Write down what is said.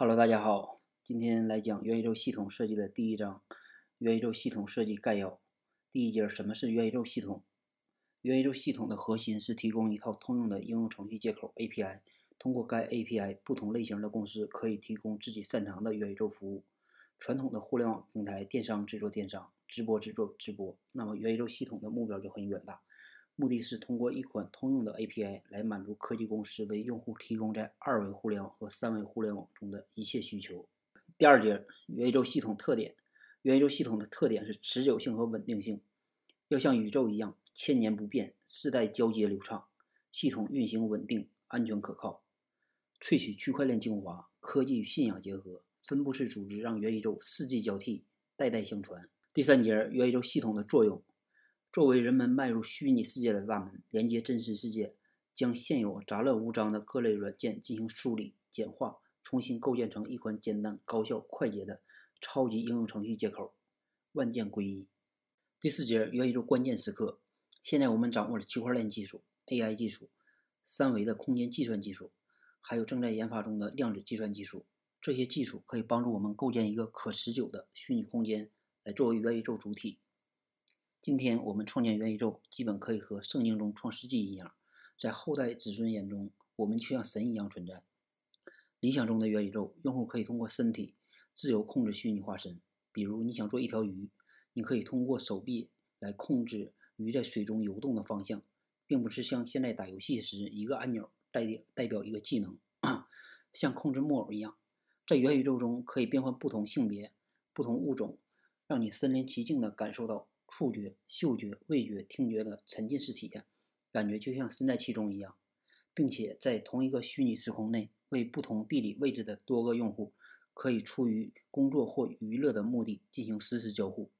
Hello，大家好，今天来讲元宇宙系统设计的第一章，元宇宙系统设计概要。第一节，什么是元宇宙系统？元宇宙系统的核心是提供一套通用的应用程序接口 API，通过该 API，不同类型的公司可以提供自己擅长的元宇宙服务。传统的互联网平台，电商只做电商，直播只做直播，那么元宇宙系统的目标就很远大。目的是通过一款通用的 API 来满足科技公司为用户提供在二维互联网和三维互联网中的一切需求。第二节，元宇宙系统特点。元宇宙系统的特点是持久性和稳定性，要像宇宙一样千年不变，世代交接流畅，系统运行稳定、安全可靠。萃取区块链精华，科技与信仰结合，分布式组织让元宇宙四季交替、代代相传。第三节，元宇宙系统的作用。作为人们迈入虚拟世界的大门，连接真实世界，将现有杂乱无章的各类软件进行梳理、简化，重新构建成一款简单、高效、快捷的超级应用程序接口，万件归一。第四节元宇宙关键时刻。现在我们掌握了区块链技术、AI 技术、三维的空间计算技术，还有正在研发中的量子计算技术。这些技术可以帮助我们构建一个可持久的虚拟空间，来作为元宇宙主体。今天我们创建元宇宙，基本可以和圣经中创世纪一样，在后代子孙眼中，我们却像神一样存在。理想中的元宇宙，用户可以通过身体自由控制虚拟化身。比如，你想做一条鱼，你可以通过手臂来控制鱼在水中游动的方向，并不是像现在打游戏时一个按钮代代表一个技能，像控制木偶一样。在元宇宙中，可以变换不同性别、不同物种，让你身临其境地感受到。触觉、嗅觉、味觉、听觉的沉浸式体验，感觉就像身在其中一样，并且在同一个虚拟时空内，为不同地理位置的多个用户，可以出于工作或娱乐的目的进行实时交互。